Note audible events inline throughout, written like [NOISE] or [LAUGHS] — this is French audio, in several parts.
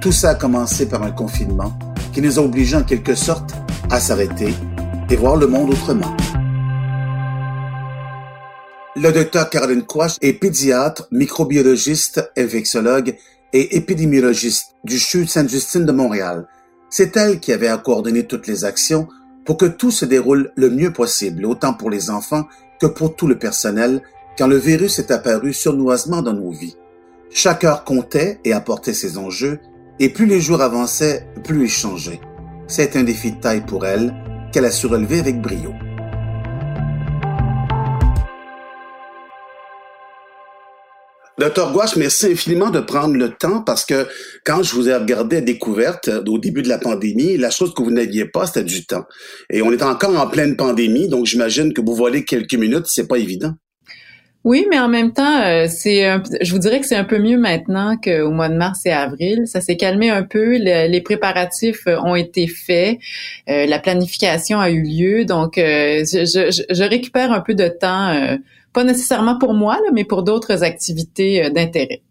Tout ça a commencé par un confinement qui nous a obligés en quelque sorte à s'arrêter et voir le monde autrement. Le docteur Caroline Quash est pédiatre, microbiologiste, infectiologue et épidémiologiste du CHU Sainte-Justine de Montréal. C'est elle qui avait à coordonner toutes les actions pour que tout se déroule le mieux possible, autant pour les enfants que pour tout le personnel, quand le virus est apparu surnoisement dans nos vies. Chaque heure comptait et apportait ses enjeux, et plus les jours avançaient, plus ils changeaient. C'est un défi de taille pour elle qu'elle a su relever avec brio. Docteur Gouache, merci infiniment de prendre le temps parce que quand je vous ai regardé à découverte euh, au début de la pandémie, la chose que vous n'aviez pas, c'était du temps. Et on est encore en pleine pandémie, donc j'imagine que vous volez quelques minutes, c'est pas évident. Oui, mais en même temps, euh, c'est, je vous dirais que c'est un peu mieux maintenant qu'au mois de mars et avril. Ça s'est calmé un peu, les préparatifs euh, ont été faits, la planification a eu lieu, donc je, je, récupère un peu de temps pas nécessairement pour moi, mais pour d'autres activités euh, d'intérêt.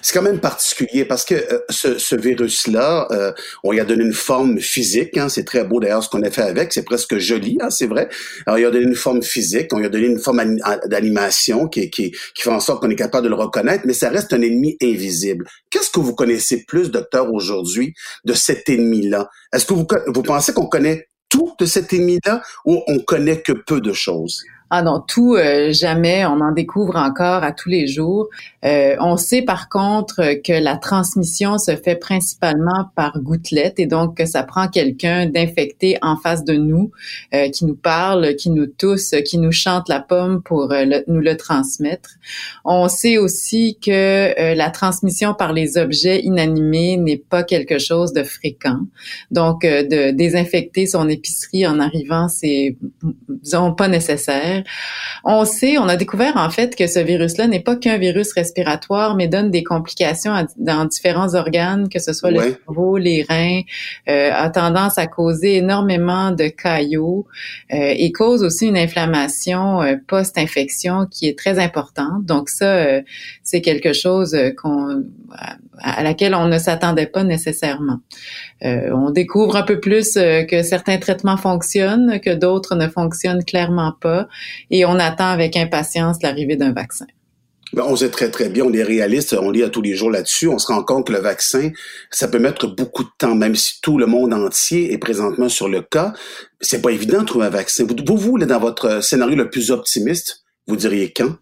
C'est quand même particulier parce que euh, ce, virus-là, euh, on lui a donné une forme physique. Hein, c'est très beau d'ailleurs ce qu'on a fait avec. C'est presque joli, hein, c'est vrai. Alors, il a donné une forme physique, on lui a donné une forme d'animation qui, qui, qui fait en sorte qu'on est capable de le reconnaître, mais ça reste un ennemi invisible. Qu'est-ce que vous connaissez plus, docteur, aujourd'hui, de cet ennemi-là? Est-ce que vous, vous pensez qu'on connaît tout de cet ennemi-là ou on connaît que peu de choses? Ah non, tout euh, jamais, on en découvre encore à tous les jours. Euh, on sait par contre que la transmission se fait principalement par gouttelettes et donc que ça prend quelqu'un d'infecté en face de nous, euh, qui nous parle, qui nous tousse, qui nous chante la pomme pour nous le transmettre. On sait aussi que la transmission par les objets inanimés n'est pas quelque chose de fréquent. Donc, de désinfecter son épicerie en arrivant, c'est disons pas nécessaire. On sait, on a découvert en fait que ce virus-là n'est pas qu'un virus respiratoire, mais donne des complications dans différents organes, que ce soit le cerveau, les reins, euh, a tendance à causer énormément de caillots euh, et cause aussi une inflammation euh, post-infection qui est très importante. Donc ça, c'est quelque chose qu'on à laquelle on ne s'attendait pas nécessairement. on découvre un peu plus que certains traitements fonctionnent, que d'autres ne fonctionnent clairement pas et on attend avec impatience l'arrivée d'un vaccin. Ben, on sait très, très bien, on est réaliste, on lit à tous les jours là-dessus, on se rend compte que le vaccin, ça peut mettre beaucoup de temps, même si tout le monde entier est présentement sur le cas. C'est pas évident de trouver un vaccin. Vous, vous, dans votre scénario le plus optimiste, vous diriez quand?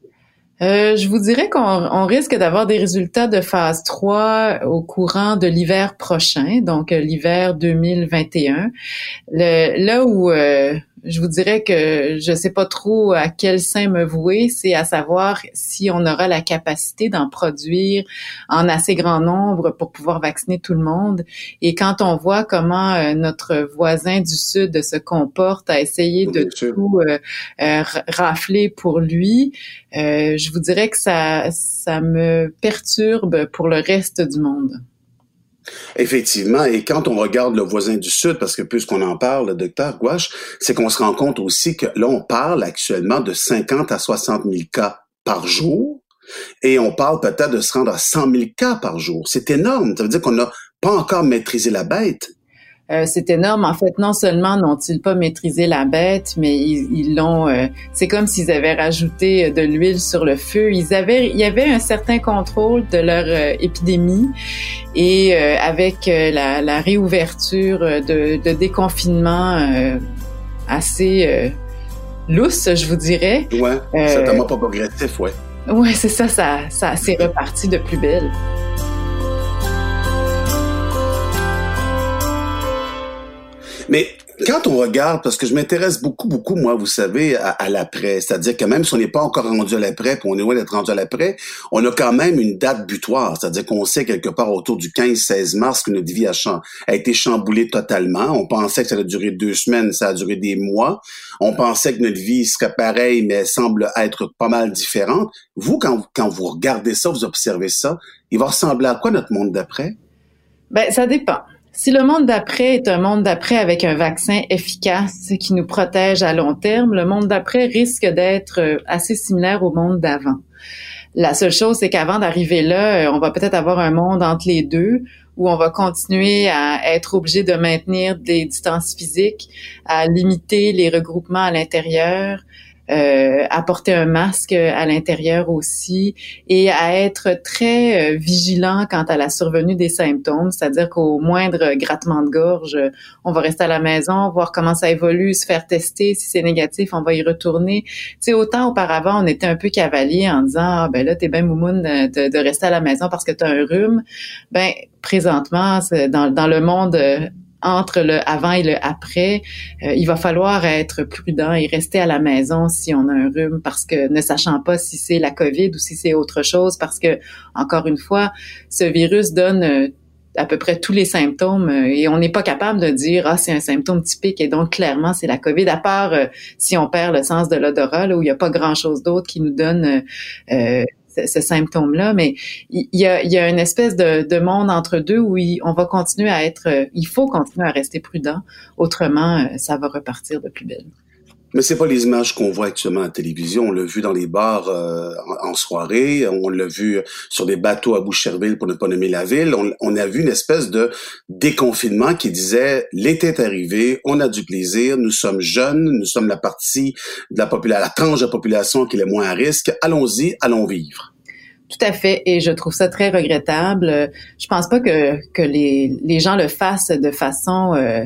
Euh, je vous dirais qu'on risque d'avoir des résultats de phase 3 au courant de l'hiver prochain, donc euh, l'hiver 2021. Le, là où euh, je vous dirais que je sais pas trop à quel sein me vouer, c'est à savoir si on aura la capacité d'en produire en assez grand nombre pour pouvoir vacciner tout le monde. Et quand on voit comment euh, notre voisin du sud se comporte à essayer de tout euh, euh, rafler pour lui, je vous dirais que ça ça me perturbe pour le reste du monde. Effectivement, et quand on regarde le voisin du Sud, parce que puisqu'on en parle, le docteur Gouache, c'est qu'on se rend compte aussi que là, on parle actuellement de 50 à 60 000 cas par jour, et on parle peut-être de se rendre à 100 000 cas par jour. C'est énorme. Ça veut dire qu'on n'a pas encore maîtrisé la bête. Euh, c'est énorme. En fait, non seulement n'ont-ils pas maîtrisé la bête, mais ils l'ont. Euh, c'est comme s'ils avaient rajouté euh, de l'huile sur le feu. Ils avaient, il y avait un certain contrôle de leur épidémie, et avec la, la, réouverture de, de déconfinement assez lousse, je vous dirais. Ouais. certainement pas progressif, ouais. Ouais, c'est ça. Ça, ça s'est reparti de plus belle. Mais Quand on regarde, parce que je m'intéresse beaucoup, beaucoup, moi, vous savez, à, l'après, c'est-à-dire que même si on n'est pas encore rendu à l'après, puis on est loin d'être rendu à l'après, on a quand même une date butoir, c'est-à-dire qu'on sait quelque part autour du 15-16 mars que notre vie a, a été chamboulée totalement. On pensait que ça allait durer deux semaines, ça a duré des mois. On pensait que notre vie serait pareille, mais semble être pas mal différente. Vous, quand, quand vous regardez ça, vous observez ça, il va ressembler à quoi notre monde d'après? Ben, ça dépend. Si le monde d'après est un monde d'après avec un vaccin efficace qui nous protège à long terme, le monde d'après risque d'être euh, assez similaire au monde d'avant. La seule chose, c'est qu'avant d'arriver là, euh, on va peut-être avoir un monde entre les deux où on va continuer à être obligé de maintenir des distances physiques, à limiter les regroupements à l'intérieur, euh, à porter un masque à l'intérieur aussi et à être très euh, vigilant quant à la survenue des symptômes, c'est-à-dire qu'au moindre grattement de gorge, on va rester à la maison, voir comment ça évolue, se faire tester. Si c'est négatif, on va y retourner. Tu sais, autant auparavant, on était un peu cavalier en disant, ah, ben là, t'es bien moumoune de, de, rester à la maison parce que t'as un rhume. Ben, présentement, dans, dans le monde entre le avant et le après, euh, il va falloir être prudent et rester à la maison si on a un rhume parce que ne sachant pas si c'est la COVID ou si c'est autre chose parce que encore une fois, ce virus donne euh, à peu près tous les symptômes euh, et on n'est pas capable de dire ah c'est un symptôme typique et donc clairement c'est la COVID à part si on perd le sens de l'odorat où il n'y a pas grand chose d'autre qui nous donne ce, symptôme-là, mais il y a, y a une espèce de, de, monde entre deux où on va continuer à être, il faut continuer à rester prudent, autrement euh, ça va repartir de plus belle. Mais c'est pas les images qu'on voit actuellement à la télévision. On l'a vu dans les bars euh, en, soirée, on l'a vu sur des bateaux à Boucherville pour ne pas nommer la ville. On, a vu une espèce de déconfinement qui disait l'été est arrivé, on a du plaisir, nous sommes jeunes, nous sommes la partie de la population, la tranche de la population qui est le moins à risque. Allons-y, allons vivre. Tout à fait, et je trouve ça très regrettable. Je pense pas que, que les, les gens le fassent de façon euh,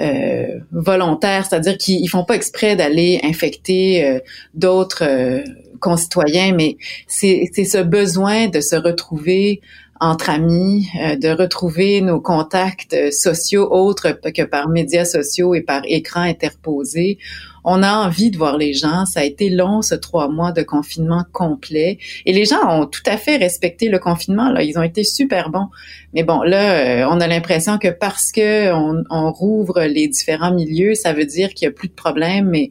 euh, volontaires, c'est-à-dire qu'ils font pas exprès d'aller infecter euh, d'autres euh, concitoyens, mais c'est ce besoin de se retrouver entre amis, de retrouver nos contacts sociaux autres que par médias sociaux et par écran interposés on a envie de voir les gens. Ça a été long, ce trois mois de confinement complet. Et les gens ont tout à fait respecté le confinement. Là, ils ont été super bons. Mais bon, là, euh, on a l'impression que parce que on, rouvre les différents milieux, ça veut dire qu'il y a plus de problèmes. Mais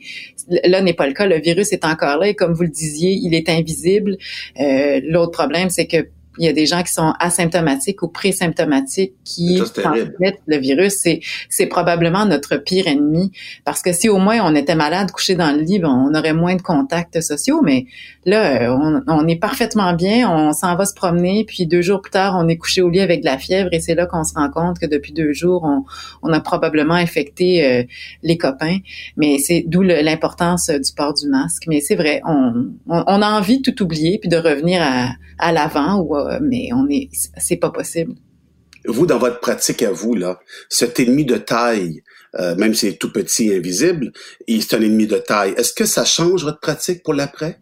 là, n'est pas le cas. Le virus est encore là et comme vous le disiez, il est invisible. Euh, L'autre problème, c'est que il y a des gens qui sont asymptomatiques ou présymptomatiques qui transmettent le virus. C'est, c'est probablement notre pire ennemi parce que si au moins on était malade, couché dans le lit, ben, on aurait moins de contacts sociaux. Mais là, on, on est parfaitement bien, on s'en va se promener, puis deux jours plus tard, on est couché au lit avec de la fièvre et c'est là qu'on se rend compte que depuis deux jours, on, on a probablement infecté euh, les copains. Mais c'est d'où l'importance du port du masque. Mais c'est vrai, on, on, on a envie de tout oublier puis de revenir à, à l'avant ou euh, mais est, pas possible. Vous, dans votre pratique à vous, là, cet ennemi de taille, euh, même si c'est tout petit et invisible, c'est un ennemi de taille. Est-ce que ça change votre pratique pour l'après?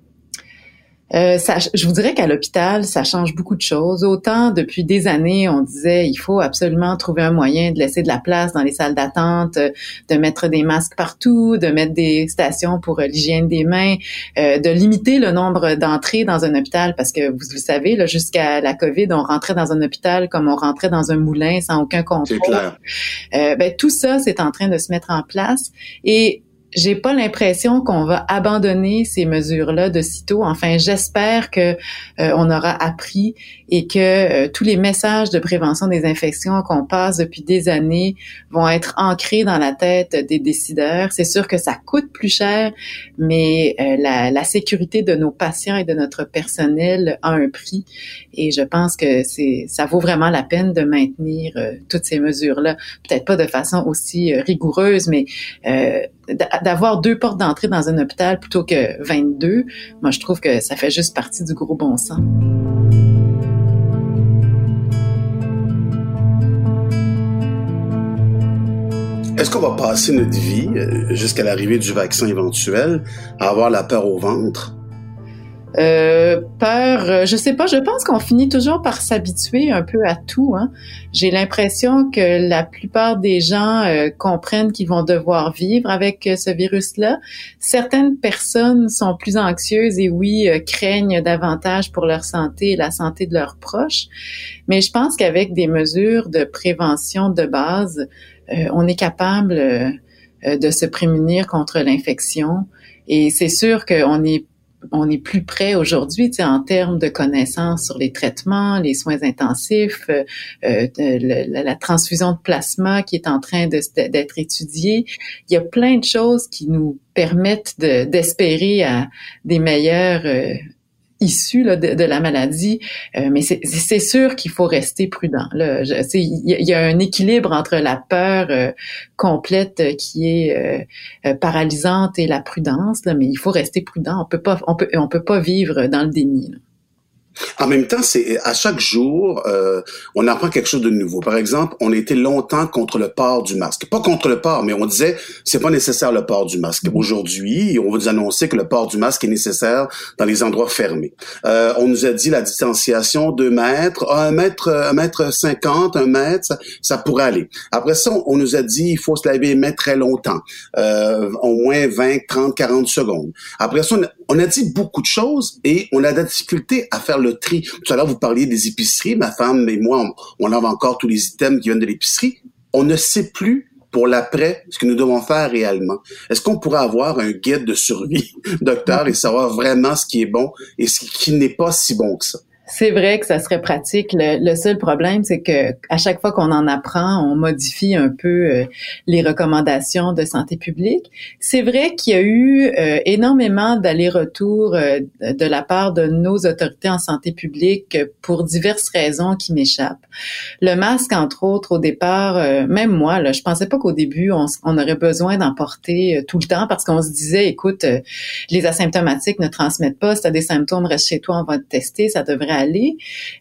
Euh, ça, je vous dirais qu'à l'hôpital, ça change beaucoup de choses. Autant depuis des années, on disait il faut absolument trouver un moyen de laisser de la place dans les salles d'attente, de mettre des masques partout, de mettre des stations pour euh, l'hygiène des mains, euh, de limiter le nombre d'entrées dans un hôpital parce que vous, vous savez, là, jusqu'à la COVID, on rentrait dans un hôpital comme on rentrait dans un moulin sans aucun contrôle. Euh, ben, tout ça, c'est en train de se mettre en place et j'ai pas l'impression qu'on va abandonner ces mesures-là de sitôt. Enfin, j'espère que euh, on aura appris et que euh, tous les messages de prévention des infections qu'on passe depuis des années vont être ancrés dans la tête des décideurs. C'est sûr que ça coûte plus cher, mais euh, la, la, sécurité de nos patients et de notre personnel a un prix. Et je pense que c'est ça vaut vraiment la peine de maintenir toutes ces mesures-là. Peut-être pas de façon aussi rigoureuse, mais d'avoir deux portes d'entrée dans un hôpital plutôt que 22, moi je trouve que ça fait juste partie du gros bon sens. Est-ce qu'on va passer notre vie, euh, jusqu'à l'arrivée du vaccin éventuel, à avoir la peur au ventre? Euh, peur, euh, je sais pas, je pense qu'on finit toujours par s'habituer un peu à tout. Hein. J'ai l'impression que la plupart des gens euh, comprennent qu'ils vont devoir vivre avec ce virus-là. Certaines personnes sont plus anxieuses et oui, craignent davantage pour leur santé et la santé de leurs proches. Mais je pense qu'avec des mesures de prévention de base, on est capable de se prémunir contre l'infection. Et c'est sûr qu'on est on est plus près aujourd'hui en termes de connaissances sur les traitements, les soins intensifs, euh, euh la, transfusion de plasma qui est en train d'être étudiée. Il y a plein de choses qui nous permettent d'espérer à des meilleurs euh, issus là, de, la maladie, euh, mais c'est sûr qu'il faut rester prudent. Il y, a un équilibre entre la peur euh, complète qui est euh, paralysante et la prudence, là, mais il faut rester prudent. On peut pas, on peut, on peut pas vivre dans le déni. Là. En même temps, c'est à chaque jour, euh, on apprend quelque chose de nouveau. Par exemple, on été longtemps contre le port du masque. Pas contre le port, mais on disait c'est pas nécessaire le port du masque. Mm-hmm. Aujourd'hui, on va nous annoncer que le port du masque est nécessaire dans les endroits fermés. Euh, on nous a dit la distanciation 2 mètres, ah, un mètre, un mètre cinquante, un mètre, ça, ça, pourrait aller. Après ça, on nous a dit il faut se laver les mains très longtemps, euh, au moins 20, 30, 40 secondes. Après ça, on a dit beaucoup de choses et on a de la difficulté à faire le tri. Tout à l'heure, vous parliez des épiceries. Ma femme et moi, on, on a encore tous les items qui viennent de l'épicerie. On ne sait plus pour l'après ce que nous devons faire réellement. Est-ce qu'on pourrait avoir un guide de survie, [LAUGHS] docteur, et savoir vraiment ce qui est bon et ce qui n'est pas si bon que ça? C'est vrai que ça serait pratique. Le, seul problème, c'est que à chaque fois qu'on en apprend, on modifie un peu euh, les recommandations de santé publique. C'est vrai qu'il y a eu euh, énormément d'allers-retours euh, de la part de nos autorités en santé publique pour diverses raisons qui m'échappent. Le masque, entre autres, au départ, même moi, là, je pensais pas qu'au début on, on, aurait besoin d'en porter tout le temps parce qu'on se disait, écoute, les asymptomatiques ne transmettent pas. Si tu as des symptômes, reste chez toi, on va te tester. Ça devrait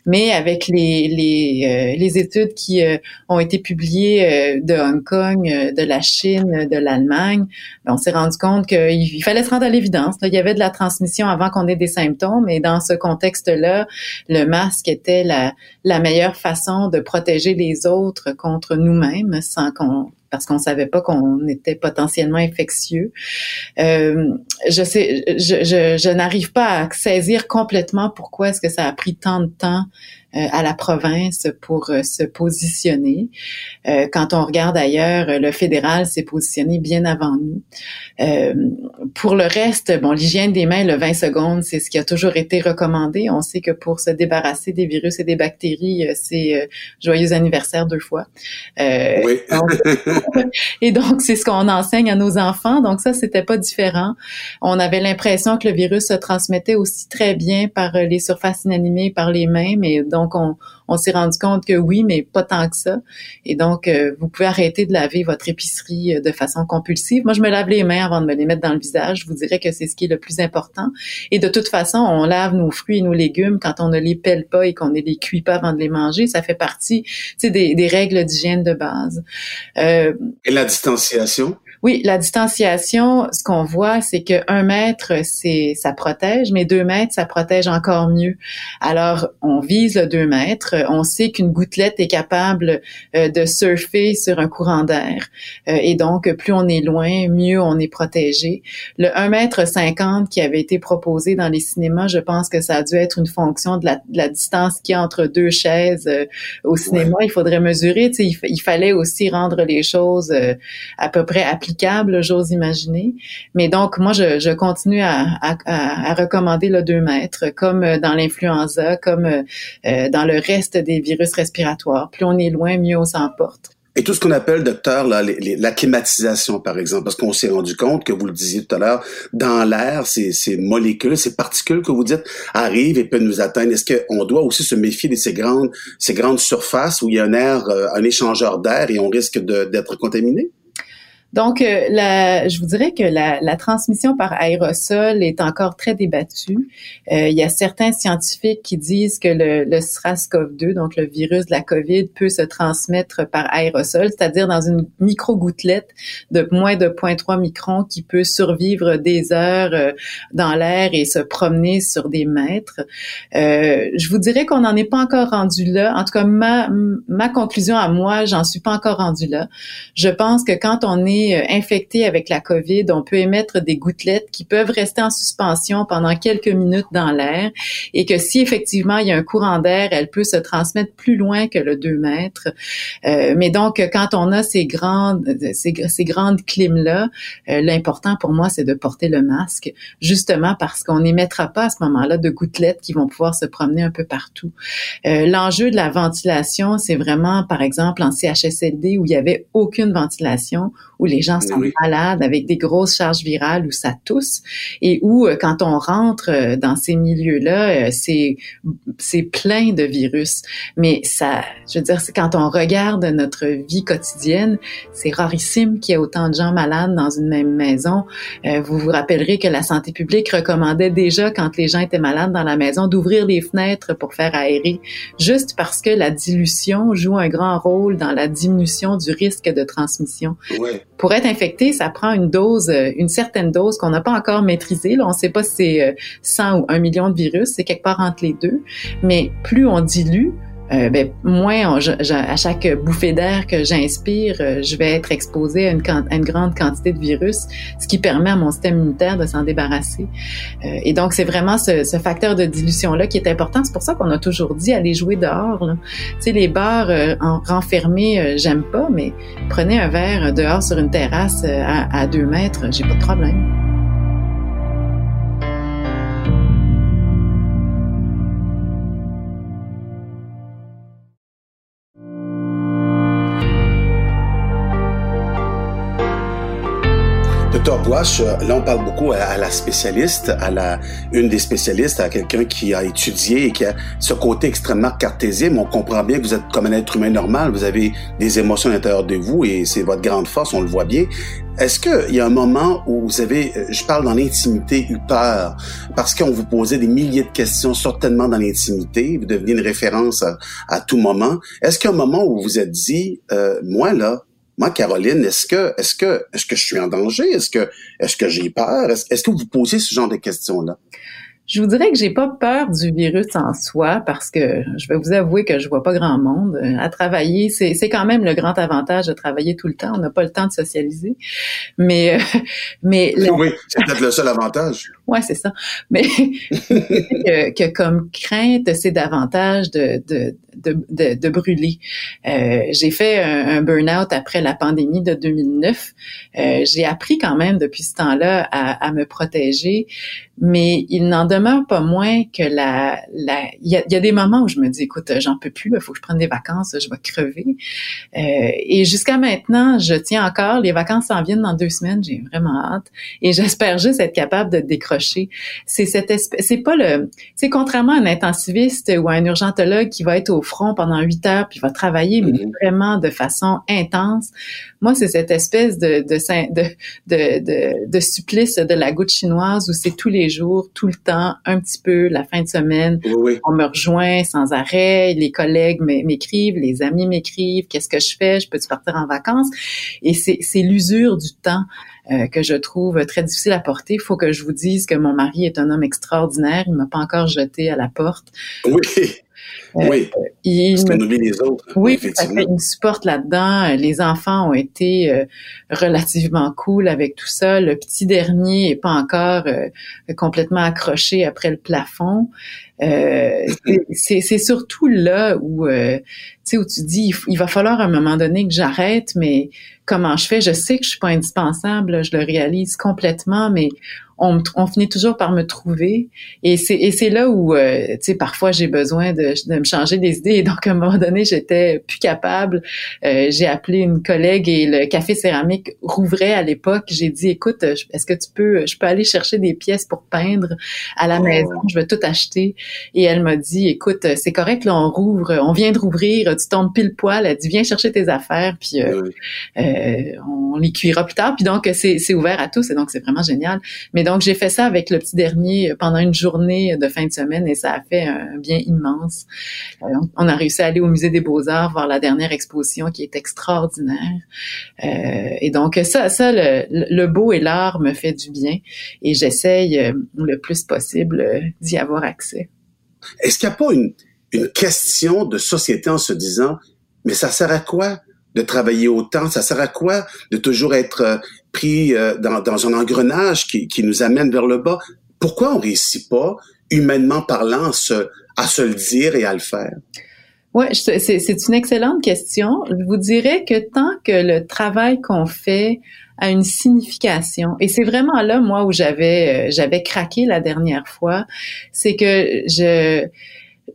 Mais avec les, les, euh, les études qui euh, ont été publiées euh, de Hong Kong, de la Chine, de l'Allemagne, ben, on s'est rendu compte qu'il fallait se rendre à l'évidence. Il y avait de la transmission avant qu'on ait des symptômes. Et dans ce contexte-là, le masque était la, la meilleure façon de protéger les autres contre nous-mêmes sans qu'on parce qu'on savait pas qu'on était potentiellement infectieux. Euh, je sais, je, je, je n'arrive pas à saisir complètement pourquoi est-ce que ça a pris tant de temps à la province pour euh, se positionner. Euh, quand on regarde ailleurs, le fédéral s'est positionné bien avant nous. pour le reste, bon, l'hygiène des mains, le 20 secondes, c'est ce qui a toujours été recommandé. On sait que pour se débarrasser des virus et des bactéries, c'est joyeux anniversaire deux fois. oui. [LAUGHS] et donc, c'est ce qu'on enseigne à nos enfants. Donc ça, c'était pas différent. On avait l'impression que le virus se transmettait aussi très bien par les surfaces inanimées, par les mains, mais donc, on, s'est rendu compte que oui, mais pas tant que ça. Et donc, euh, vous pouvez arrêter de laver votre épicerie euh, de façon compulsive. Moi, je me lave les mains avant de me les mettre dans le visage. Je vous dirais que c'est ce qui est le plus important. Et de toute façon, on lave nos fruits et nos légumes quand on ne les pèle pas et qu'on ne les cuit pas avant de les manger. Ça fait partie des, des règles d'hygiène de base. Euh, et la distanciation? Oui, la distanciation, ce qu'on voit, c'est que un mètre, c'est ça protège, mais deux mètres, ça protège encore mieux. Alors, on vise le deux mètres. On sait qu'une gouttelette est capable euh, de surfer sur un courant d'air. Euh, et donc, plus on est loin, mieux on est protégé. Le 1 mètre 50 qui avait été proposé dans les cinémas, je pense que ça a dû être une fonction de la, distance qu'il y a entre deux chaises euh, au cinéma. Il faudrait mesurer. Il, il, fallait aussi rendre les choses à peu près applicables j'ose imaginer. Mais donc, moi, je, continue à, recommander le 2 mètres, comme euh, dans l'influenza, comme euh, euh, dans le reste des virus respiratoires. Plus on est loin, mieux on s'emporte. Et tout ce qu'on appelle, docteur, là, la climatisation, par exemple, parce qu'on s'est rendu compte que, vous le disiez tout à l'heure, dans l'air, ces, ces, molécules, ces particules que vous dites arrivent et peuvent nous atteindre. Est-ce qu'on doit aussi se méfier de ces grandes, ces grandes surfaces où il y a un air, un échangeur d'air et on risque d'être contaminé? Donc, euh, la, je vous dirais que la, la, transmission par aérosol est encore très débattue. Euh, il y a certains scientifiques qui disent que le, le SRAS-CoV-2, donc le virus de la COVID, peut se transmettre par aérosol, c'est-à-dire dans une micro-gouttelette de moins de 0.3 microns qui peut survivre des heures euh, dans l'air et se promener sur des mètres. Euh, je vous dirais qu'on n'en est pas encore rendu là. En tout cas, ma, ma conclusion à moi, j'en suis pas encore rendu là. Je pense que quand on est euh, infecté avec la COVID, on peut émettre des gouttelettes qui peuvent rester en suspension pendant quelques minutes dans l'air et que si effectivement il y a un courant d'air, elle peut se transmettre plus loin que le 2 mètres. Euh, mais donc, quand on a ces grandes, ces, grandes climes-là, euh, l'important pour moi, c'est de porter le masque, justement parce qu'on n'émettra pas à ce moment-là de gouttelettes qui vont pouvoir se promener un peu partout. L'enjeu de la ventilation, c'est vraiment, par exemple, en CHSLD où il y avait aucune ventilation, où les gens sont malades avec des grosses charges virales où ça tousse et où euh, quand on rentre euh, dans ces milieux-là, euh, c'est c'est plein de virus. Mais ça, je veux dire, c'est quand on regarde notre vie quotidienne, c'est rarissime qu'il y ait autant de gens malades dans une même maison. vous vous rappellerez que la santé publique recommandait déjà quand les gens étaient malades dans la maison d'ouvrir les fenêtres pour faire aérer, juste parce que la dilution joue un grand rôle dans la diminution du risque de transmission. Ouais pour être infecté, ça prend une dose, euh, une certaine dose qu'on n'a pas encore maîtrisée. Là, on ne sait pas si c'est 100 euh, ou 1 million de virus, c'est quelque part entre les deux. Mais plus on dilue, euh, ben, moins à chaque bouffée d'air que j'inspire, euh, je vais être exposé à une, une, grande quantité de virus, ce qui permet à mon système immunitaire de s'en débarrasser. Euh, et donc, c'est vraiment ce, ce facteur de dilution-là qui est important. C'est pour ça qu'on a toujours dit aller jouer dehors. Tu sais, les bars en renfermés, j'aime pas, mais prenez un verre dehors sur une terrasse à, à deux mètres, j'ai pas de problème. Là, on parle beaucoup à, la spécialiste, à la une des spécialistes, à quelqu'un qui a étudié et qui a ce côté extrêmement cartésien. Mais on comprend bien que vous êtes comme un être humain normal, vous avez des émotions à l'intérieur de vous et c'est votre grande force, on le voit bien. Est-ce qu'il y a un moment où vous avez, euh, je parle dans l'intimité, eu peur parce qu'on vous posait des milliers de questions, certainement dans l'intimité, vous deveniez une référence à, tout moment. Est-ce qu'il y a un moment où vous vous êtes dit, euh, moi là, moi, Caroline, est-ce que, est-ce que, est-ce que je suis en danger? Est-ce que, est-ce que j'ai peur? Est-ce, que vous posez ce genre de questions-là? Je vous dirais que j'ai pas peur du virus en soi parce que je vais vous avouer que je vois pas grand monde euh, à travailler. C'est, quand même le grand avantage de travailler tout le temps. On n'a pas le temps de socialiser. Mais, euh, [LAUGHS] mais oui, c'est peut-être le seul avantage. Ouais, c'est ça. Mais [LAUGHS] que, que, comme crainte, c'est davantage de, de, de, de, brûler. Euh, j'ai fait un, un burn-out après la pandémie de 2009. Euh, j'ai appris quand même depuis ce temps-là à, à me protéger mais il n'en demeure pas moins que la, la, il y a, y a, des moments où je me dis, écoute, j'en peux plus, il faut que je prenne des vacances, je vais crever. Euh, et jusqu'à maintenant, je tiens encore. Les vacances s'en viennent dans deux semaines, j'ai vraiment hâte, et j'espère juste être capable de décrocher. C'est cette espèce, c'est pas le, c'est contrairement à un intensiviste ou à un urgentologue qui va être au front pendant huit heures puis va travailler, mais mm-hmm. vraiment de façon intense. Moi, c'est cette espèce de de, de, de, de, de supplice de la goutte chinoise où c'est tous les jours, tout le temps, un petit peu, la fin de semaine. On me rejoint sans arrêt, les collègues m'écrivent, les amis m'écrivent, qu'est-ce que je fais, je peux-tu partir en vacances? Et c'est l'usure du temps. Euh, que je trouve très difficile à porter. Il faut que je vous dise que mon mari est un homme extraordinaire. Il m'a pas encore jeté à la porte. Oui. Euh, oui. il me... les autres. Oui, effectivement. il me supporte là-dedans. Les enfants ont été euh, relativement cool avec tout ça. Le petit dernier est pas encore euh, complètement accroché après le plafond. [LAUGHS] c'est surtout là où, tu sais, où tu dis, il, va falloir à un moment donné que j'arrête, mais comment je fais? Je sais que je suis pas indispensable, je le réalise complètement, mais on, on, finit toujours par me trouver. Et c'est, et c'est là où, euh, tu sais, parfois j'ai besoin de, de, me changer des idées. Et donc, à un moment donné, j'étais plus capable. Euh, j'ai appelé une collègue et le café céramique rouvrait à l'époque. J'ai dit, écoute, est-ce que tu peux, je peux aller chercher des pièces pour peindre à la oh. maison? Je vais tout acheter. et elle m'a dit, écoute, c'est correct, là, on rouvre, on vient de rouvrir, tu tombes pile poil. Elle dit, viens chercher tes affaires, puis euh, on les cuira plus tard. Puis donc, c'est ouvert à tous, et donc c'est vraiment génial. Mais donc, j'ai fait ça avec le petit dernier pendant une journée de fin de semaine, et ça a fait un bien immense. on a réussi à aller au musée des Beaux-Arts voir la dernière exposition qui est extraordinaire. et donc, ça, ça, le, le beau et l'art me fait du bien et j'essaye euh, le plus possible euh, d'y avoir accès. Est-ce qu'il n'y a pas une, une question de société en se disant, mais ça sert à quoi de travailler autant? Ça sert à quoi de toujours être euh, pris dans, dans un engrenage qui, nous amène vers le bas? Pourquoi on réussit pas, humainement parlant, à se, à se le dire et à le faire? Oui, c'est une excellente question. Je vous dirais que tant que le travail qu'on fait a une signification, et c'est vraiment là, moi, où j'avais euh, j'avais craqué la dernière fois, c'est que je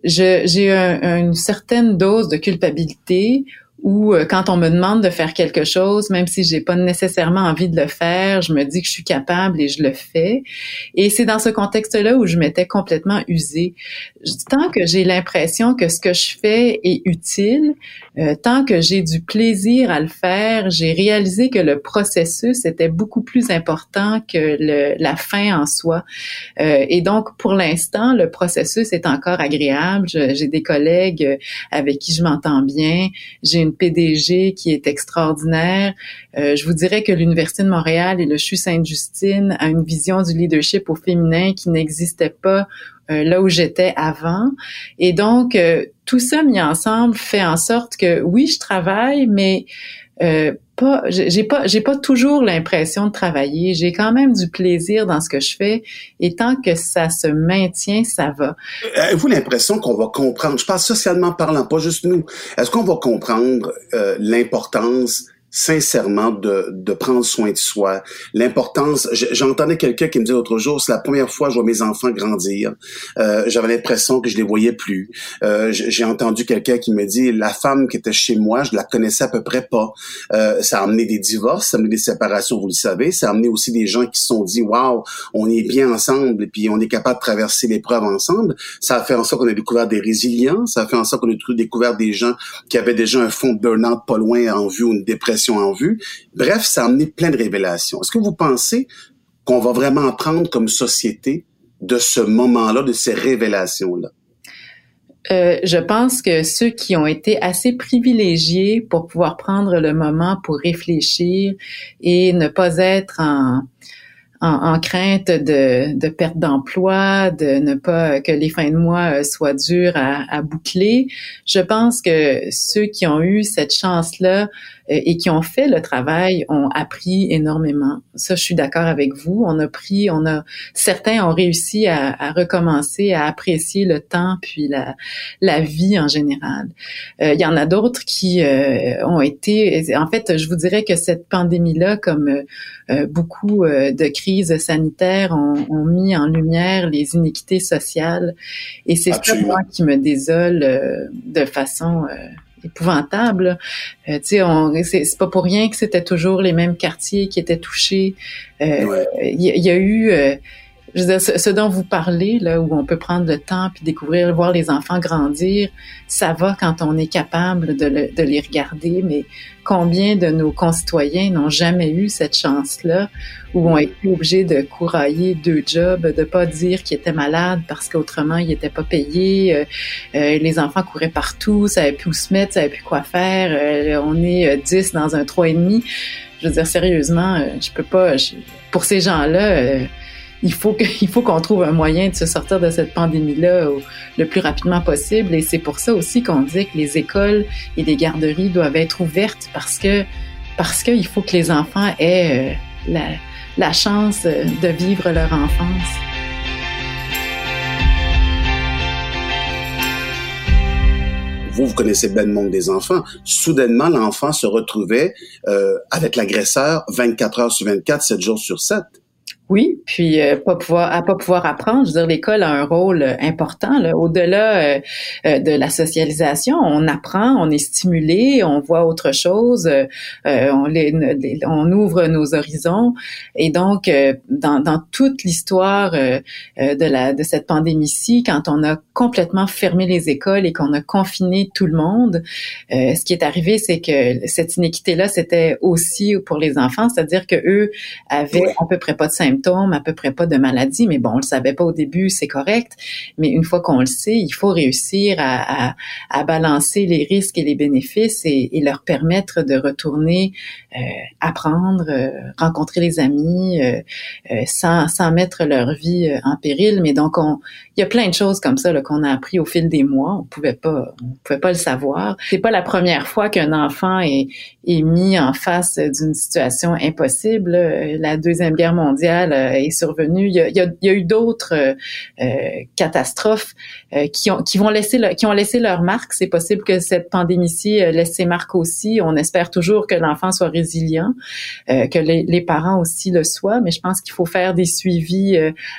j'ai une certaine dose de culpabilité ou euh, quand on me demande de faire quelque chose, même si j'ai pas nécessairement envie de le faire, je me dis que je suis capable et je le fais. Et c'est dans ce contexte-là où je m'étais complètement usée. Tant que j'ai l'impression que ce que je fais est utile, euh, tant que j'ai du plaisir à le faire, j'ai réalisé que le processus était beaucoup plus important que le, la fin en soi. Euh, et donc, pour l'instant, le processus est encore agréable. J'ai des collègues avec qui je m'entends bien. J'ai une PDG qui est extraordinaire. Euh, je vous dirais que l'Université de Montréal et le CHU Sainte-Justine a une vision du leadership au féminin qui n'existait pas euh, là où j'étais avant. Et donc, euh, tout ça mis ensemble fait en sorte que oui, je travaille, mais euh, pas, j'ai pas, j'ai pas toujours l'impression de travailler. J'ai quand même du plaisir dans ce que je fais, et tant que ça se maintient, ça va. Avez-vous l'impression qu'on va comprendre, je parle socialement parlant, pas juste nous, est-ce qu'on va comprendre euh, l'importance sincèrement de, de prendre soin de soi. L'importance, j'entendais quelqu'un qui me disait l'autre jour, c'est la première fois que je vois mes enfants grandir. Euh, J'avais l'impression que je les voyais plus. Euh, J'ai entendu quelqu'un qui me dit, la femme qui était chez moi, je la connaissais à peu près pas. Euh, ça a amené des divorces, ça a amené des séparations, vous le savez. Ça a amené aussi des gens qui se sont dit, waouh, on est bien ensemble et puis on est capable de traverser l'épreuve ensemble. Ça a fait en sorte qu'on a découvert des résilients. Ça a fait en sorte qu'on a découvert des gens qui avaient déjà un fond de burn-out pas loin en vue ou une dépression en vue. Bref, ça a amené plein de révélations. Est-ce que vous pensez qu'on va vraiment apprendre comme société de ce moment-là, de ces révélations-là? Euh, je pense que ceux qui ont été assez privilégiés pour pouvoir prendre le moment pour réfléchir et ne pas être en, en, crainte de, de perte d'emploi, de ne pas que les fins de mois euh, soient dures à, boucler. Je pense que ceux qui ont eu cette chance-là et qui ont fait le travail ont appris énormément. Ça, je suis d'accord avec vous. On a pris, on a certains ont réussi à, à recommencer à apprécier le temps puis la, la vie en général. Euh, il y en a d'autres qui euh, ont été. En fait, je vous dirais que cette pandémie-là, comme beaucoup de crises sanitaires, ont, ont, mis en lumière les iniquités sociales. Et c'est ça moi qui me désole de façon épouvantable. Euh, tu sais, c'est pas pour rien que c'était toujours les mêmes quartiers qui étaient touchés. Euh, il y, a eu, euh, je veux dire, ce, dont vous parlez là, où on peut prendre le temps puis découvrir, voir les enfants grandir, ça va quand on est capable de, les regarder. Mais combien de nos concitoyens n'ont jamais eu cette chance-là, où ont été obligés de courailler deux jobs, de pas dire qu'ils étaient malades parce qu'autrement ils n'étaient pas payés. Euh, euh, les enfants couraient partout, savaient plus où se mettre, savaient plus quoi faire. Euh, on est dix dans un trois et demi. Je veux dire sérieusement, je peux pas. pour ces gens-là il faut qu'il faut qu'on trouve un moyen de se sortir de cette pandémie-là le plus rapidement possible. Et c'est pour ça aussi qu'on dit que les écoles et les garderies doivent être ouvertes parce que parce qu'il faut que les enfants aient euh, la, la chance de vivre leur enfance. vous, vous connaissez bien le monde des enfants. Soudainement, l'enfant se retrouvait euh, avec l'agresseur 24 heures sur 24, 7 jours sur 7. Oui, puis euh, pas pouvoir à pas pouvoir apprendre. Je veux dire, l'école a un rôle important. Au-delà euh, euh, de la socialisation, on apprend, on est stimulé, on voit autre chose, on, les, on ouvre nos horizons. Et donc, dans, dans toute l'histoire de la de cette pandémie-ci, quand on a complètement fermé les écoles et qu'on a confiné tout le monde, ce qui est arrivé, c'est que cette inéquité-là, c'était aussi pour les enfants, c'est-à-dire que eux avaient à peu près pas de symptômes à peu près pas de maladie, mais bon, on le savait pas au début, c'est correct. Mais une fois qu'on le sait, il faut réussir à, balancer les risques et les bénéfices et, leur permettre de retourner euh, apprendre, euh, rencontrer les amis, euh, sans, mettre leur vie en péril. Mais donc, on, il y a plein de choses comme ça qu'on a appris au fil des mois. On pouvait pas, on pouvait pas le savoir. C'est pas la première fois qu'un enfant est mis en face d'une situation impossible. La deuxième guerre mondiale est survenue. Il y a, eu d'autres euh, catastrophes euh, qui ont vont laisser qui ont laissé leur marque. C'est possible que cette pandémie-ci laisse ses marques aussi. On espère toujours que l'enfant soit résilient, euh, que les, parents aussi le soient. Mais je pense qu'il faut faire des suivis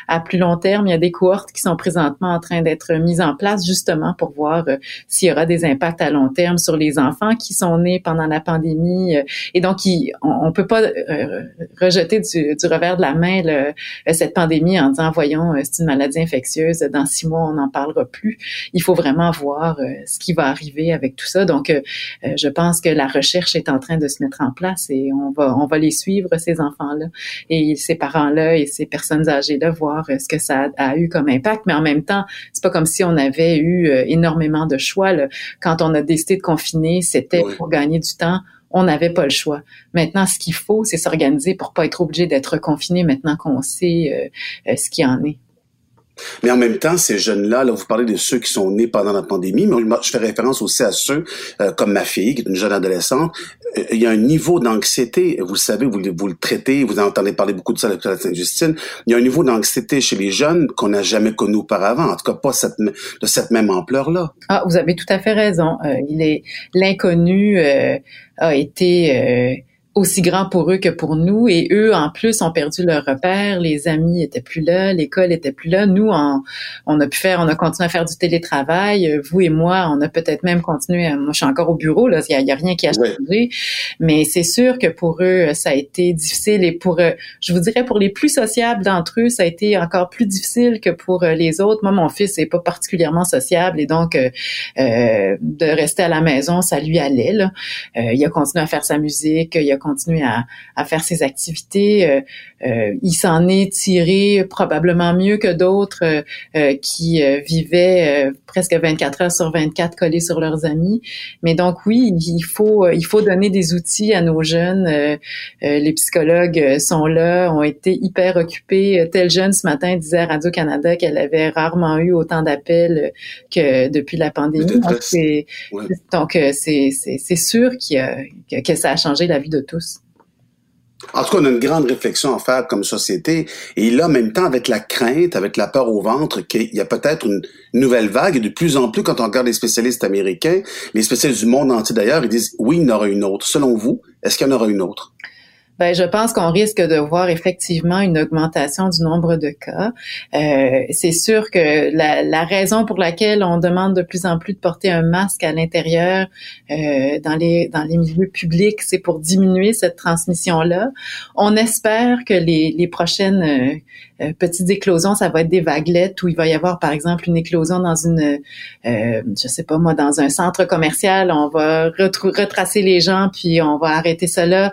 à plus long terme. Il y a des cohortes qui sont présentement en train d'être mises en place justement pour voir s'il y aura des impacts à long terme sur les enfants qui sont nés pendant la pandémie euh, et donc, on, ne peut pas euh, rejeter du, revers de la main euh, cette pandémie en disant, voyons, c'est une maladie infectieuse, dans six mois, on n'en parlera plus. Il faut vraiment voir ce qui va arriver avec tout ça. Donc, je pense que la recherche est en train de se mettre en place et on va, on va les suivre, ces enfants-là et ces parents-là et ces personnes âgées-là, voir ce que ça a, eu comme impact. Mais en même temps, c'est pas comme si on avait eu énormément de choix. Quand on a décidé de confiner, c'était pour gagner du temps on n'avait pas le choix. Maintenant, ce qu'il faut, c'est s'organiser pour pas être obligé d'être confiné maintenant qu'on sait euh, euh, ce qu'il en est. Mais en même temps, ces jeunes-là, là, vous parlez de ceux qui sont nés pendant la pandémie, mais je fais référence aussi à ceux euh, comme ma fille, qui est une jeune adolescente. il y a un niveau d'anxiété, vous le savez, vous, le traitez, vous entendez parler beaucoup de ça à la Sainte-Justine. Il y a un niveau d'anxiété chez les jeunes qu'on n'a jamais connu auparavant, en tout cas pas de cette même ampleur-là. Ah, vous avez tout à fait raison. il est l'inconnu a été euh, aussi grand pour eux que pour nous. Et eux en plus ont perdu leur repère. Les amis étaient plus là l'école était plus là. Nous on, on a pu faire on a continué à faire du télétravail. Vous et moi on a peut-être même continué moi je suis encore au bureau là il y a, rien qui a changé. Mais c'est sûr que pour eux ça a été difficile. Et pour je vous dirais pour les plus sociables d'entre eux ça a été encore plus difficile que pour les autres. Moi mon fils est pas particulièrement sociable et donc euh, euh de rester à la maison ça lui allait là. Euh, il a continué à faire sa musique il a continuer à, à faire ses activités. Euh, euh, il s'en est tiré probablement mieux que d'autres euh, qui vivaient presque 24 heures sur 24 collés sur leurs amis. Mais donc oui, il faut il faut donner des outils à nos jeunes. les psychologues sont là, ont été hyper occupés. Tel jeune ce matin disait à Radio Canada qu'elle avait rarement eu autant d'appels que depuis la pandémie. Donc c'est donc c'est sûr qu'il que ça a changé la vie de tous. En tout cas, on a une grande réflexion à faire comme société. Et là, en même temps, avec la crainte, avec la peur au ventre, qu'il y a peut-être une nouvelle vague. Et de plus en plus, quand on regarde les spécialistes américains, les spécialistes du monde entier d'ailleurs, ils disent oui, il y en aura une autre. Selon vous, est-ce qu'il y en aura une autre? Ben, je pense qu'on risque de voir effectivement une augmentation du nombre de cas. Euh, c'est sûr que la, la, raison pour laquelle on demande de plus en plus de porter un masque à l'intérieur euh, dans les dans les milieux publics, c'est pour diminuer cette transmission-là. On espère que les, les prochaines euh, euh, petites éclosions, ça va être des vaguelettes où il va y avoir, par exemple, une éclosion dans une, euh, je sais pas moi, dans un centre commercial. On va retracer les gens, puis on va arrêter cela.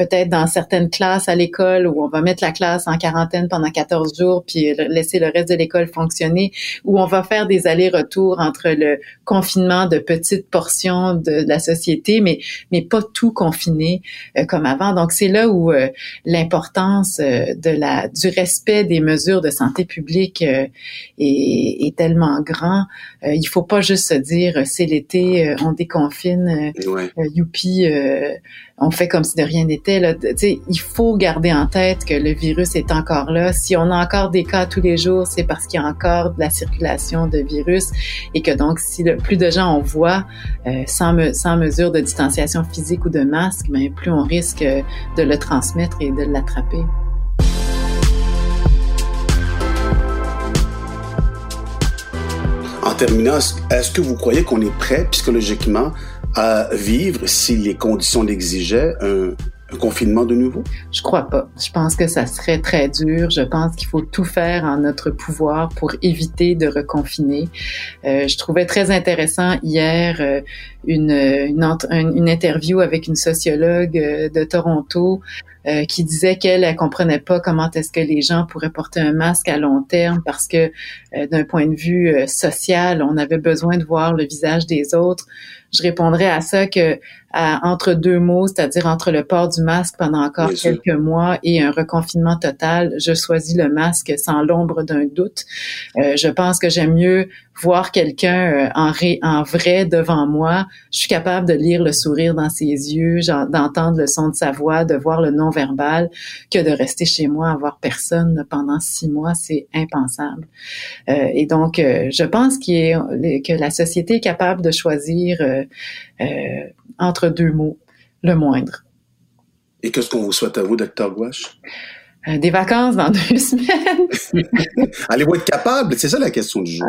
Euh, peut-être dans certaines classes à l'école où on va mettre la classe en quarantaine pendant 14 jours, puis laisser le reste de l'école fonctionner. Où on va faire des allers-retours entre le confinement de petites portions de, la société, mais mais pas tout confiné euh, comme avant. Donc c'est là où l'importance de la du respect des mesures de santé publique euh, est, est, tellement grand. Euh, il faut pas juste se dire c'est l'été, euh, on déconfine, youpi, on fait comme si de rien n'était. Il faut garder en tête que le virus est encore là. Si on a encore des cas tous les jours, c'est parce qu'il y a encore de la circulation de virus et que donc si plus de gens on voit euh, sans, mesure de distanciation physique ou de masque, ben, plus on risque de le transmettre et de l'attraper. En terminant, est-ce que vous croyez qu'on est prêt psychologiquement à vivre, si les conditions l'exigeaient, un, confinement de nouveau? Je crois pas. Je pense que ça serait très dur. Je pense qu'il faut tout faire en notre pouvoir pour éviter de reconfiner. Euh, je trouvais très intéressant hier euh, une, une, interview avec une sociologue euh, de Toronto qui disait qu'elle elle comprenait pas comment est-ce que les gens pourraient porter un masque à long terme parce que d'un point de vue social, on avait besoin de voir le visage des autres. Je répondrais à ça que entre deux mots, c'est-à-dire entre le port du masque pendant encore quelques mois et un reconfinement total, je choisis le masque sans l'ombre d'un doute. Euh, je pense que j'aime mieux voir quelqu'un euh, en, en vrai devant moi. Je suis capable de lire le sourire dans ses yeux, d'entendre le son de sa voix, de voir le non-verbal, que de rester chez moi à voir personne pendant six mois. C'est impensable. Euh, et donc, euh, je pense que la société est capable de choisir entre deux mots, le moindre. Et qu'est-ce qu'on vous souhaite à vous, docteur Gouache? Euh, des vacances dans [LAUGHS] deux semaines. Allez-vous être capable? C'est ça la question du jour.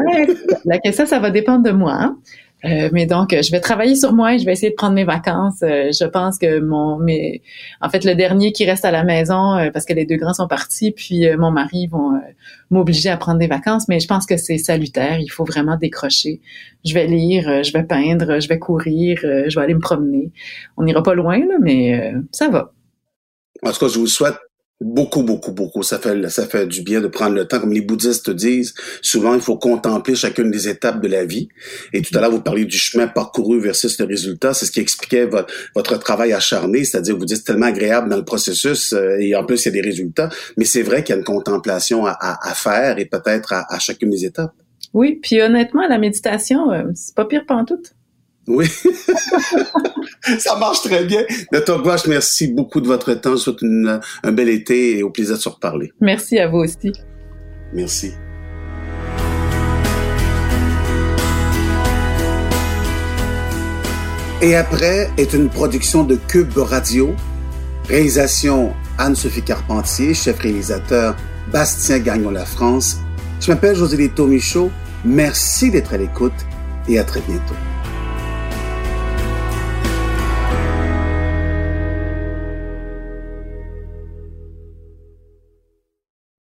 la question, ça va dépendre de moi. Hein. Euh, mais donc, je vais travailler sur moi et je vais essayer de prendre mes vacances. Euh, je pense que mon, mes, en fait, le dernier qui reste à la maison, euh, parce que les deux grands sont partis, puis mon mari vont m'obliger à prendre des vacances. Mais je pense que c'est salutaire. Il faut vraiment décrocher. Je vais lire, je vais peindre, je vais courir, je vais aller me promener. On n'ira pas loin, là, mais ça va. En tout cas, je vous souhaite Beaucoup, beaucoup, beaucoup. Ça fait, ça fait du bien de prendre le temps. Comme les bouddhistes disent, souvent, il faut contempler chacune des étapes de la vie. Et tout à l'heure, vous parliez du chemin parcouru versus le résultat. C'est ce qui expliquait votre, travail acharné. C'est-à-dire, vous dites tellement agréable dans le processus euh, et en plus, il y a des résultats. Mais c'est vrai qu'il y a une contemplation à, faire et peut-être à, chacune des étapes. Oui, puis honnêtement, la méditation, euh, c'est pas pire tout. Oui. [LAUGHS] Ça marche très bien. Docteur Gouache, merci beaucoup de votre temps. Je souhaite un bel été et au plaisir de se reparler. Merci à vous aussi. Merci. Et après est une production de Cube Radio. Réalisation Anne-Sophie Carpentier, chef réalisateur Bastien Gagnon La France. Je m'appelle José Lito Michaud. Merci d'être à l'écoute et à très bientôt.